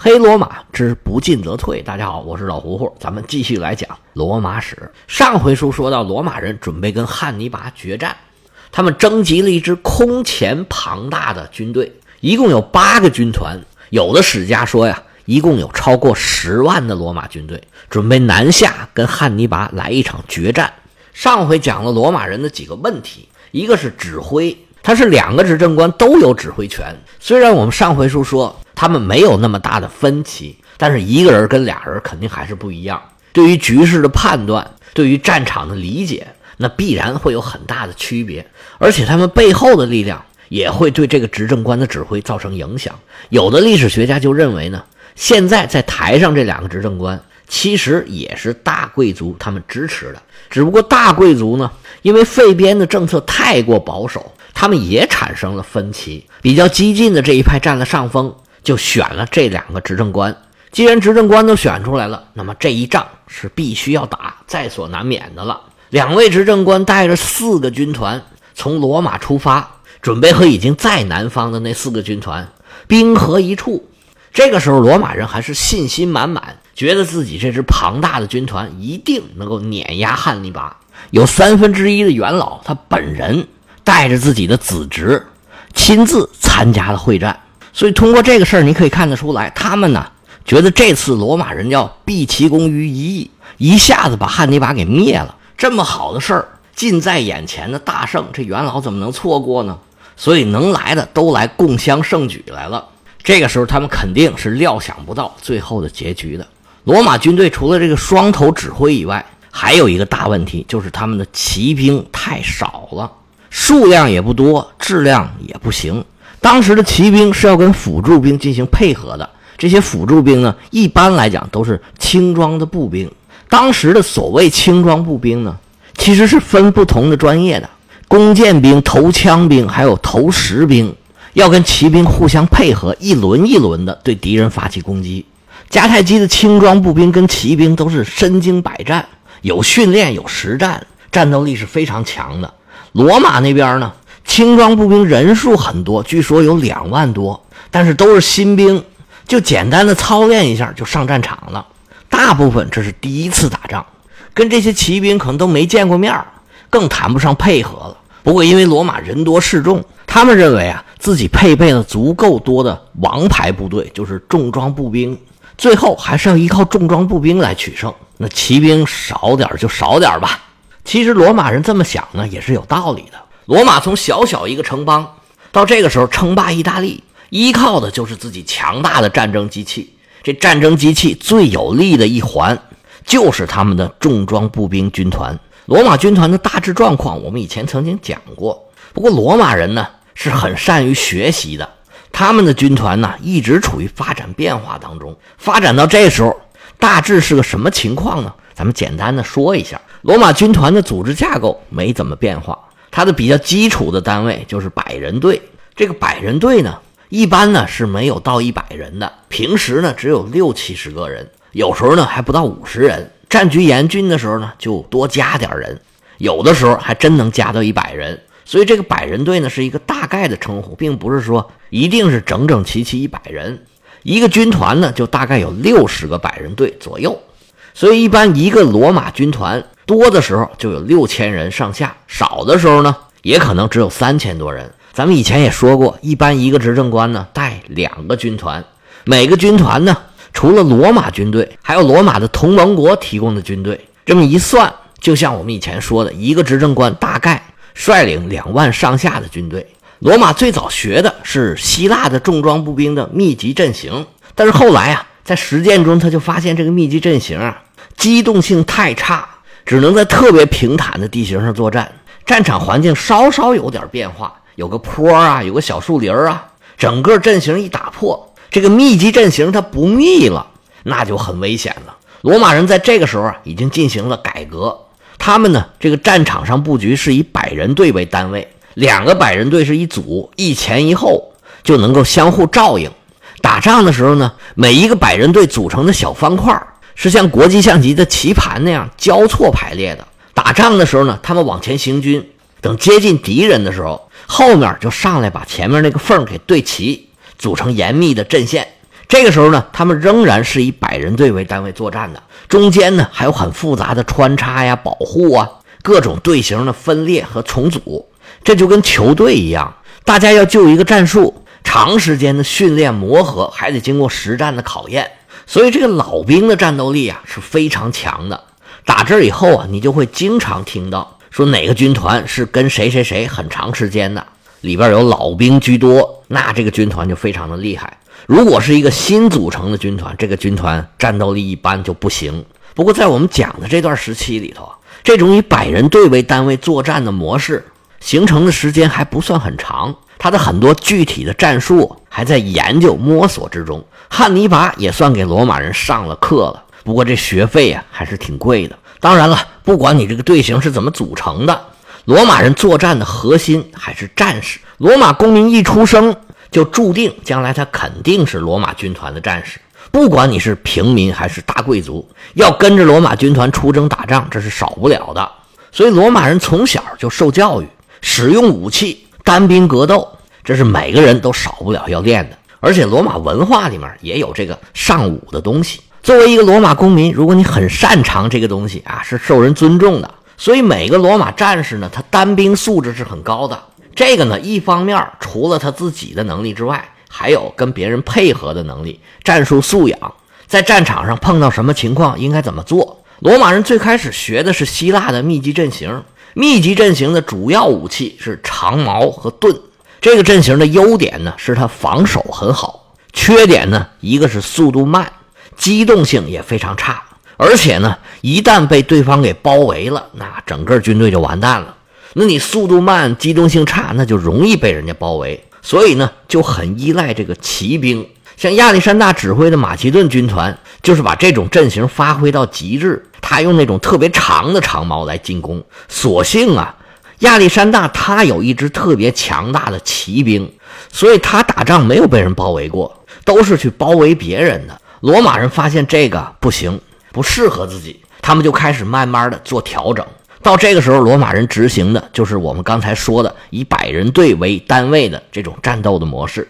黑罗马之不进则退。大家好，我是老胡胡，咱们继续来讲罗马史。上回书说到，罗马人准备跟汉尼拔决战，他们征集了一支空前庞大的军队，一共有八个军团。有的史家说呀，一共有超过十万的罗马军队，准备南下跟汉尼拔来一场决战。上回讲了罗马人的几个问题，一个是指挥，他是两个执政官都有指挥权。虽然我们上回书说。他们没有那么大的分歧，但是一个人跟俩人肯定还是不一样。对于局势的判断，对于战场的理解，那必然会有很大的区别。而且他们背后的力量也会对这个执政官的指挥造成影响。有的历史学家就认为呢，现在在台上这两个执政官其实也是大贵族他们支持的，只不过大贵族呢，因为废边的政策太过保守，他们也产生了分歧。比较激进的这一派占了上风。就选了这两个执政官。既然执政官都选出来了，那么这一仗是必须要打，在所难免的了。两位执政官带着四个军团从罗马出发，准备和已经在南方的那四个军团兵合一处。这个时候，罗马人还是信心满满，觉得自己这支庞大的军团一定能够碾压汉尼拔。有三分之一的元老，他本人带着自己的子侄，亲自参加了会战。所以，通过这个事儿，你可以看得出来，他们呢觉得这次罗马人要毕其功于一役，一下子把汉尼拔给灭了。这么好的事儿近在眼前的大胜，这元老怎么能错过呢？所以，能来的都来共襄盛举来了。这个时候，他们肯定是料想不到最后的结局的。罗马军队除了这个双头指挥以外，还有一个大问题，就是他们的骑兵太少了，数量也不多，质量也不行。当时的骑兵是要跟辅助兵进行配合的，这些辅助兵呢，一般来讲都是轻装的步兵。当时的所谓轻装步兵呢，其实是分不同的专业的，弓箭兵、投枪兵，还有投石兵，要跟骑兵互相配合，一轮一轮的对敌人发起攻击。迦太基的轻装步兵跟骑兵都是身经百战，有训练有实战，战斗力是非常强的。罗马那边呢？轻装步兵人数很多，据说有两万多，但是都是新兵，就简单的操练一下就上战场了。大部分这是第一次打仗，跟这些骑兵可能都没见过面更谈不上配合了。不过因为罗马人多势众，他们认为啊自己配备了足够多的王牌部队，就是重装步兵，最后还是要依靠重装步兵来取胜。那骑兵少点就少点吧。其实罗马人这么想呢，也是有道理的。罗马从小小一个城邦，到这个时候称霸意大利，依靠的就是自己强大的战争机器。这战争机器最有力的一环，就是他们的重装步兵军团。罗马军团的大致状况，我们以前曾经讲过。不过罗马人呢是很善于学习的，他们的军团呢一直处于发展变化当中。发展到这时候，大致是个什么情况呢？咱们简单的说一下，罗马军团的组织架构没怎么变化。它的比较基础的单位就是百人队。这个百人队呢，一般呢是没有到一百人的，平时呢只有六七十个人，有时候呢还不到五十人。战局严峻的时候呢，就多加点人，有的时候还真能加到一百人。所以这个百人队呢是一个大概的称呼，并不是说一定是整整齐齐一百人。一个军团呢就大概有六十个百人队左右。所以一般一个罗马军团。多的时候就有六千人上下，少的时候呢，也可能只有三千多人。咱们以前也说过，一般一个执政官呢带两个军团，每个军团呢除了罗马军队，还有罗马的同盟国提供的军队。这么一算，就像我们以前说的，一个执政官大概率领两万上下的军队。罗马最早学的是希腊的重装步兵的密集阵型，但是后来啊，在实践中他就发现这个密集阵型啊，机动性太差。只能在特别平坦的地形上作战，战场环境稍稍有点变化，有个坡啊，有个小树林啊，整个阵型一打破，这个密集阵型它不密了，那就很危险了。罗马人在这个时候啊，已经进行了改革，他们呢，这个战场上布局是以百人队为单位，两个百人队是一组，一前一后就能够相互照应。打仗的时候呢，每一个百人队组成的小方块。是像国际象棋的棋盘那样交错排列的。打仗的时候呢，他们往前行军，等接近敌人的时候，后面就上来把前面那个缝给对齐，组成严密的阵线。这个时候呢，他们仍然是以百人队为单位作战的，中间呢还有很复杂的穿插呀、保护啊，各种队形的分裂和重组，这就跟球队一样，大家要就一个战术，长时间的训练磨合，还得经过实战的考验，所以这个老兵的战斗力啊是非常强的。打这以后啊，你就会经常听到说哪个军团是跟谁谁谁很长时间的，里边有老兵居多，那这个军团就非常的厉害。如果是一个新组成的军团，这个军团战斗力一般就不行。不过，在我们讲的这段时期里头，这种以百人队为单位作战的模式形成的时间还不算很长，他的很多具体的战术还在研究摸索之中。汉尼拔也算给罗马人上了课了，不过这学费呀还是挺贵的。当然了，不管你这个队形是怎么组成的，罗马人作战的核心还是战士。罗马公民一出生。就注定将来他肯定是罗马军团的战士，不管你是平民还是大贵族，要跟着罗马军团出征打仗，这是少不了的。所以罗马人从小就受教育，使用武器、单兵格斗，这是每个人都少不了要练的。而且罗马文化里面也有这个尚武的东西。作为一个罗马公民，如果你很擅长这个东西啊，是受人尊重的。所以每个罗马战士呢，他单兵素质是很高的。这个呢，一方面除了他自己的能力之外，还有跟别人配合的能力、战术素养，在战场上碰到什么情况应该怎么做。罗马人最开始学的是希腊的密集阵型，密集阵型的主要武器是长矛和盾。这个阵型的优点呢，是它防守很好；缺点呢，一个是速度慢，机动性也非常差。而且呢，一旦被对方给包围了，那整个军队就完蛋了。那你速度慢、机动性差，那就容易被人家包围，所以呢就很依赖这个骑兵。像亚历山大指挥的马其顿军团，就是把这种阵型发挥到极致。他用那种特别长的长矛来进攻。所幸啊，亚历山大他有一支特别强大的骑兵，所以他打仗没有被人包围过，都是去包围别人的。罗马人发现这个不行，不适合自己，他们就开始慢慢的做调整。到这个时候，罗马人执行的就是我们刚才说的以百人队为单位的这种战斗的模式。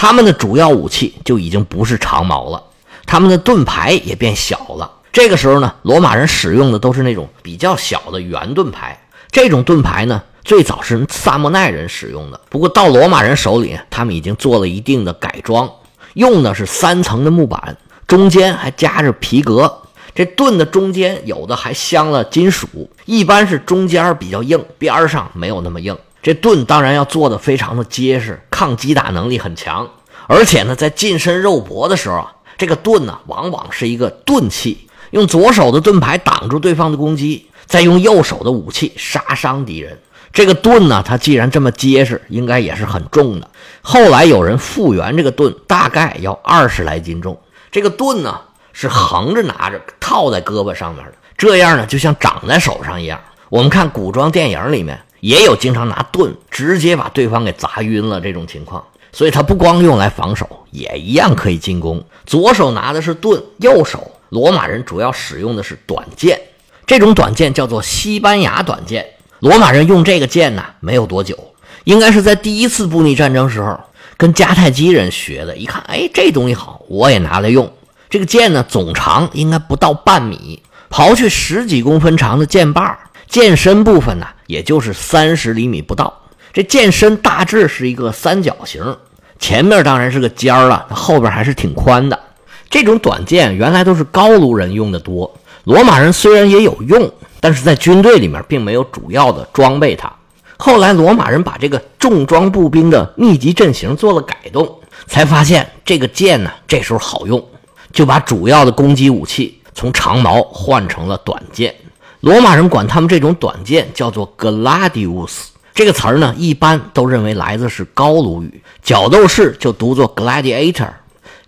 他们的主要武器就已经不是长矛了，他们的盾牌也变小了。这个时候呢，罗马人使用的都是那种比较小的圆盾牌。这种盾牌呢，最早是萨莫奈人使用的，不过到罗马人手里，他们已经做了一定的改装，用的是三层的木板，中间还夹着皮革。这盾的中间有的还镶了金属，一般是中间比较硬，边上没有那么硬。这盾当然要做的非常的结实，抗击打能力很强。而且呢，在近身肉搏的时候啊，这个盾呢往往是一个钝器，用左手的盾牌挡住对方的攻击，再用右手的武器杀伤敌人。这个盾呢，它既然这么结实，应该也是很重的。后来有人复原这个盾，大概要二十来斤重。这个盾呢。是横着拿着，套在胳膊上面的，这样呢，就像长在手上一样。我们看古装电影里面也有经常拿盾直接把对方给砸晕了这种情况，所以他不光用来防守，也一样可以进攻。左手拿的是盾，右手罗马人主要使用的是短剑，这种短剑叫做西班牙短剑。罗马人用这个剑呢，没有多久，应该是在第一次布匿战争时候跟迦太基人学的。一看，哎，这东西好，我也拿来用。这个剑呢，总长应该不到半米，刨去十几公分长的剑把剑身部分呢，也就是三十厘米不到。这剑身大致是一个三角形，前面当然是个尖儿了，后边还是挺宽的。这种短剑原来都是高卢人用的多，罗马人虽然也有用，但是在军队里面并没有主要的装备它。后来罗马人把这个重装步兵的密集阵型做了改动，才发现这个剑呢，这时候好用。就把主要的攻击武器从长矛换成了短剑。罗马人管他们这种短剑叫做 gladius，这个词儿呢，一般都认为来自是高卢语，角斗士就读作 gladiator，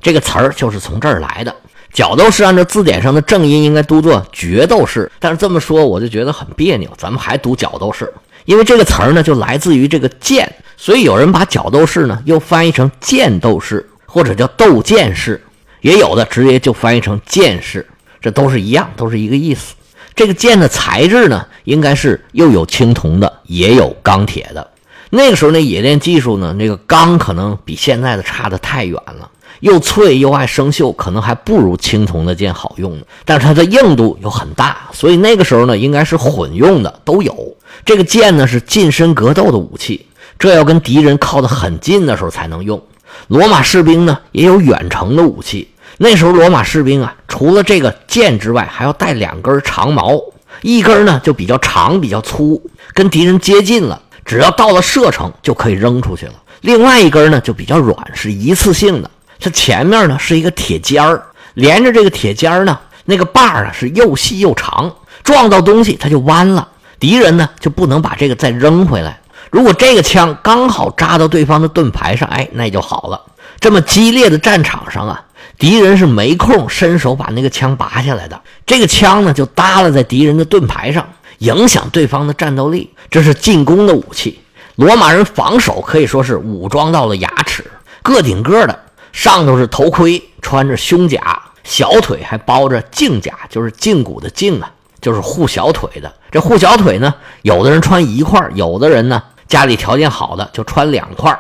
这个词儿就是从这儿来的。角斗士按照字典上的正音应该读作决斗士，但是这么说我就觉得很别扭，咱们还读角斗士，因为这个词儿呢就来自于这个剑，所以有人把角斗士呢又翻译成剑斗士或者叫斗剑士。也有的直接就翻译成剑士，这都是一样，都是一个意思。这个剑的材质呢，应该是又有青铜的，也有钢铁的。那个时候那冶炼技术呢，那个钢可能比现在的差的太远了。又脆又爱生锈，可能还不如青铜的剑好用呢。但是它的硬度又很大，所以那个时候呢，应该是混用的，都有。这个剑呢是近身格斗的武器，这要跟敌人靠得很近的时候才能用。罗马士兵呢也有远程的武器，那时候罗马士兵啊，除了这个剑之外，还要带两根长矛，一根呢就比较长、比较粗，跟敌人接近了，只要到了射程就可以扔出去了；另外一根呢就比较软，是一次性的。它前面呢是一个铁尖儿，连着这个铁尖儿呢，那个把儿啊是又细又长，撞到东西它就弯了。敌人呢就不能把这个再扔回来。如果这个枪刚好扎到对方的盾牌上，哎，那就好了。这么激烈的战场上啊，敌人是没空伸手把那个枪拔下来的。这个枪呢就耷拉在敌人的盾牌上，影响对方的战斗力。这是进攻的武器。罗马人防守可以说是武装到了牙齿，个顶个的。上头是头盔，穿着胸甲，小腿还包着胫甲，就是胫骨的胫啊，就是护小腿的。这护小腿呢，有的人穿一块，有的人呢家里条件好的就穿两块。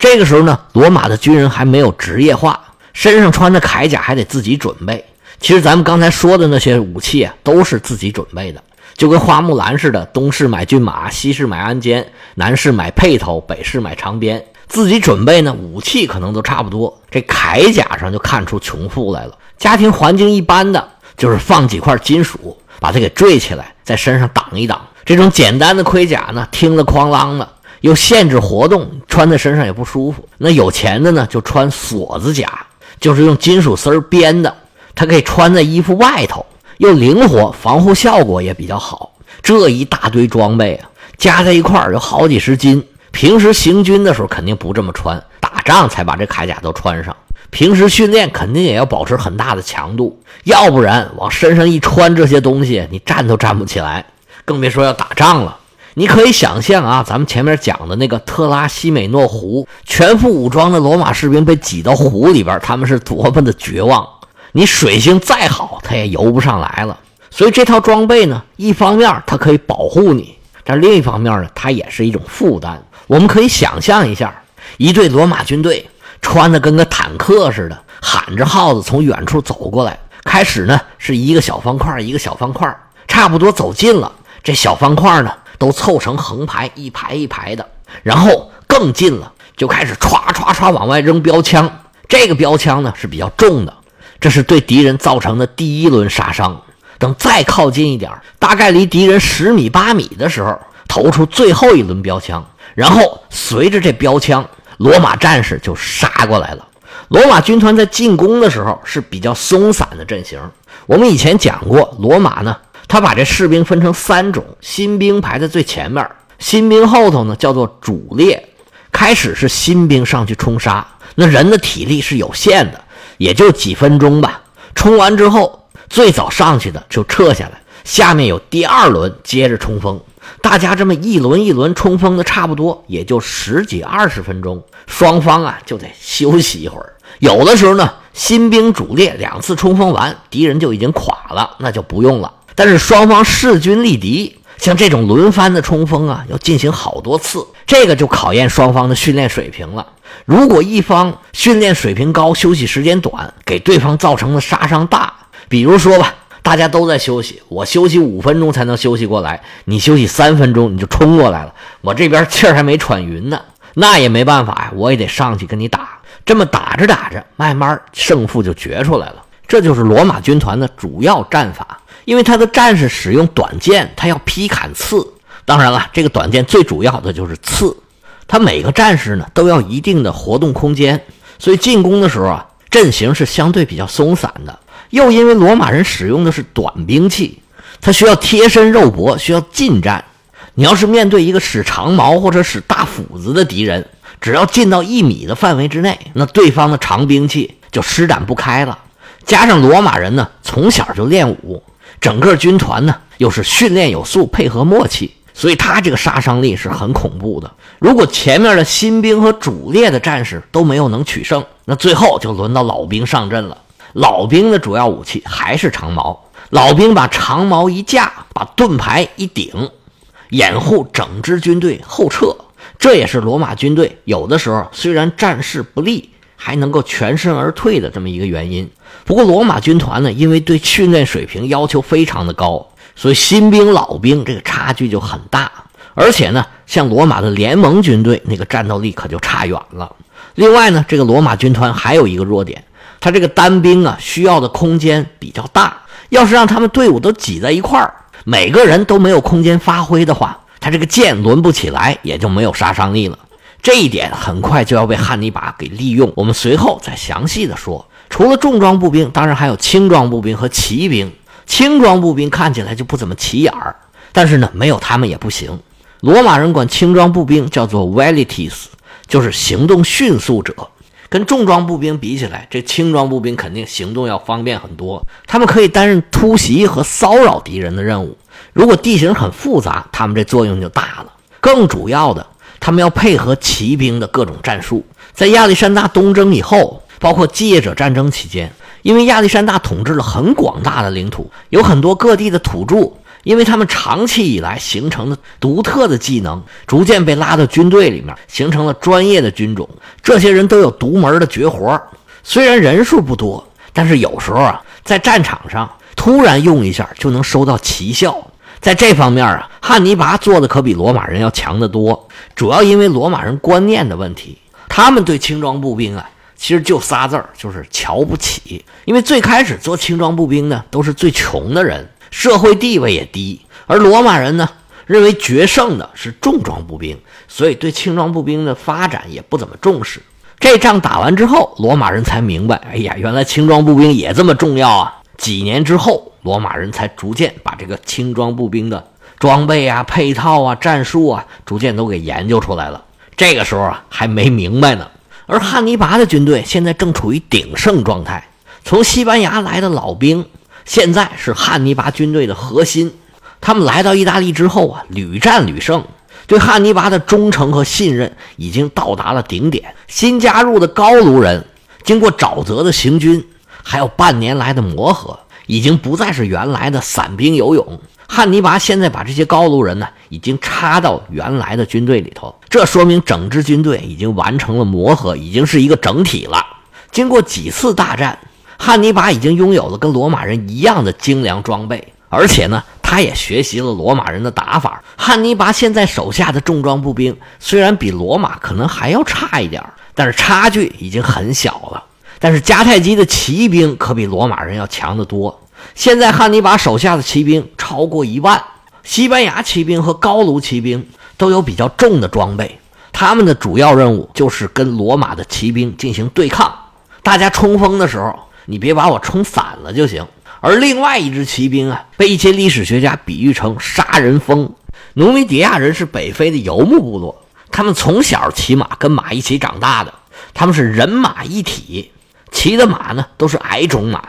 这个时候呢，罗马的军人还没有职业化，身上穿的铠甲还得自己准备。其实咱们刚才说的那些武器啊，都是自己准备的，就跟花木兰似的，东市买骏马，西市买鞍鞯，南市买辔头，北市买长鞭。自己准备呢，武器可能都差不多。这铠甲上就看出穷富来了。家庭环境一般的，就是放几块金属，把它给坠起来，在身上挡一挡。这种简单的盔甲呢，听了哐啷的，又限制活动，穿在身上也不舒服。那有钱的呢，就穿锁子甲，就是用金属丝编的，它可以穿在衣服外头，又灵活，防护效果也比较好。这一大堆装备啊，加在一块有好几十斤。平时行军的时候肯定不这么穿，打仗才把这铠甲都穿上。平时训练肯定也要保持很大的强度，要不然往身上一穿这些东西，你站都站不起来，更别说要打仗了。你可以想象啊，咱们前面讲的那个特拉西美诺湖，全副武装的罗马士兵被挤到湖里边，他们是多么的绝望。你水性再好，他也游不上来了。所以这套装备呢，一方面它可以保护你，但另一方面呢，它也是一种负担。我们可以想象一下，一队罗马军队穿的跟个坦克似的，喊着号子从远处走过来。开始呢是一个小方块一个小方块差不多走近了，这小方块呢都凑成横排，一排一排的。然后更近了，就开始歘歘歘往外扔标枪。这个标枪呢是比较重的，这是对敌人造成的第一轮杀伤。等再靠近一点，大概离敌人十米八米的时候，投出最后一轮标枪。然后随着这标枪，罗马战士就杀过来了。罗马军团在进攻的时候是比较松散的阵型。我们以前讲过，罗马呢，他把这士兵分成三种：新兵排在最前面，新兵后头呢叫做主列。开始是新兵上去冲杀，那人的体力是有限的，也就几分钟吧。冲完之后，最早上去的就撤下来，下面有第二轮接着冲锋。大家这么一轮一轮冲锋的差不多，也就十几二十分钟，双方啊就得休息一会儿。有的时候呢，新兵主力两次冲锋完，敌人就已经垮了，那就不用了。但是双方势均力敌，像这种轮番的冲锋啊，要进行好多次，这个就考验双方的训练水平了。如果一方训练水平高，休息时间短，给对方造成的杀伤大，比如说吧。大家都在休息，我休息五分钟才能休息过来，你休息三分钟你就冲过来了，我这边气儿还没喘匀呢，那也没办法呀，我也得上去跟你打。这么打着打着，慢慢胜负就决出来了。这就是罗马军团的主要战法，因为他的战士使用短剑，他要劈砍刺。当然了，这个短剑最主要的就是刺，他每个战士呢都要一定的活动空间，所以进攻的时候啊，阵型是相对比较松散的。又因为罗马人使用的是短兵器，他需要贴身肉搏，需要近战。你要是面对一个使长矛或者使大斧子的敌人，只要进到一米的范围之内，那对方的长兵器就施展不开了。加上罗马人呢，从小就练武，整个军团呢又是训练有素，配合默契，所以他这个杀伤力是很恐怖的。如果前面的新兵和主力的战士都没有能取胜，那最后就轮到老兵上阵了。老兵的主要武器还是长矛。老兵把长矛一架，把盾牌一顶，掩护整支军队后撤。这也是罗马军队有的时候虽然战事不利，还能够全身而退的这么一个原因。不过罗马军团呢，因为对训练水平要求非常的高，所以新兵老兵这个差距就很大。而且呢，像罗马的联盟军队那个战斗力可就差远了。另外呢，这个罗马军团还有一个弱点，他这个单兵啊需要的空间比较大。要是让他们队伍都挤在一块儿，每个人都没有空间发挥的话，他这个剑抡不起来，也就没有杀伤力了。这一点很快就要被汉尼拔给利用。我们随后再详细的说。除了重装步兵，当然还有轻装步兵和骑兵。轻装步兵看起来就不怎么起眼儿，但是呢，没有他们也不行。罗马人管轻装步兵叫做 velites，就是行动迅速者。跟重装步兵比起来，这轻装步兵肯定行动要方便很多。他们可以担任突袭和骚扰敌人的任务。如果地形很复杂，他们这作用就大了。更主要的，他们要配合骑兵的各种战术。在亚历山大东征以后，包括继业者战争期间，因为亚历山大统治了很广大的领土，有很多各地的土著。因为他们长期以来形成的独特的技能，逐渐被拉到军队里面，形成了专业的军种。这些人都有独门的绝活，虽然人数不多，但是有时候啊，在战场上突然用一下就能收到奇效。在这方面啊，汉尼拔做的可比罗马人要强得多。主要因为罗马人观念的问题，他们对轻装步兵啊，其实就仨字儿，就是瞧不起。因为最开始做轻装步兵呢，都是最穷的人。社会地位也低，而罗马人呢认为决胜的是重装步兵，所以对轻装步兵的发展也不怎么重视。这仗打完之后，罗马人才明白，哎呀，原来轻装步兵也这么重要啊！几年之后，罗马人才逐渐把这个轻装步兵的装备啊、配套啊、战术啊，逐渐都给研究出来了。这个时候啊，还没明白呢。而汉尼拔的军队现在正处于鼎盛状态，从西班牙来的老兵。现在是汉尼拔军队的核心，他们来到意大利之后啊，屡战屡胜，对汉尼拔的忠诚和信任已经到达了顶点。新加入的高卢人，经过沼泽的行军，还有半年来的磨合，已经不再是原来的散兵游勇。汉尼拔现在把这些高卢人呢，已经插到原来的军队里头，这说明整支军队已经完成了磨合，已经是一个整体了。经过几次大战。汉尼拔已经拥有了跟罗马人一样的精良装备，而且呢，他也学习了罗马人的打法。汉尼拔现在手下的重装步兵虽然比罗马可能还要差一点但是差距已经很小了。但是迦太基的骑兵可比罗马人要强得多。现在汉尼拔手下的骑兵超过一万，西班牙骑兵和高卢骑兵都有比较重的装备，他们的主要任务就是跟罗马的骑兵进行对抗。大家冲锋的时候。你别把我冲散了就行。而另外一支骑兵啊，被一些历史学家比喻成杀人蜂。努米底亚人是北非的游牧部落，他们从小骑马，跟马一起长大的，他们是人马一体，骑的马呢都是矮种马，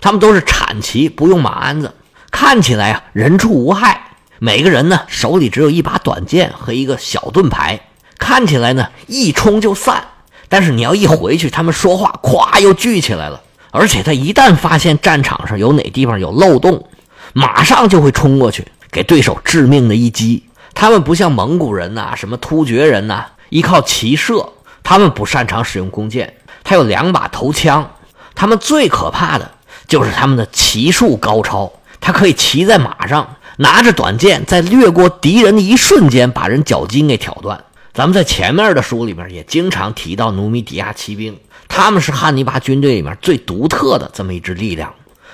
他们都是铲骑，不用马鞍子，看起来啊人畜无害。每个人呢手里只有一把短剑和一个小盾牌，看起来呢一冲就散。但是你要一回去，他们说话咵又聚起来了。而且他一旦发现战场上有哪地方有漏洞，马上就会冲过去给对手致命的一击。他们不像蒙古人呐，什么突厥人呐，依靠骑射，他们不擅长使用弓箭。他有两把头枪，他们最可怕的就是他们的骑术高超。他可以骑在马上，拿着短剑，在掠过敌人的一瞬间把人脚筋给挑断。咱们在前面的书里面也经常提到努米底亚骑兵。他们是汉尼拔军队里面最独特的这么一支力量，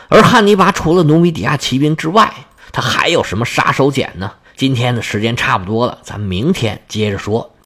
而汉尼拔除了努米底亚骑兵之外，他还有什么杀手锏呢？今天的时间差不多了，咱们明天接着说。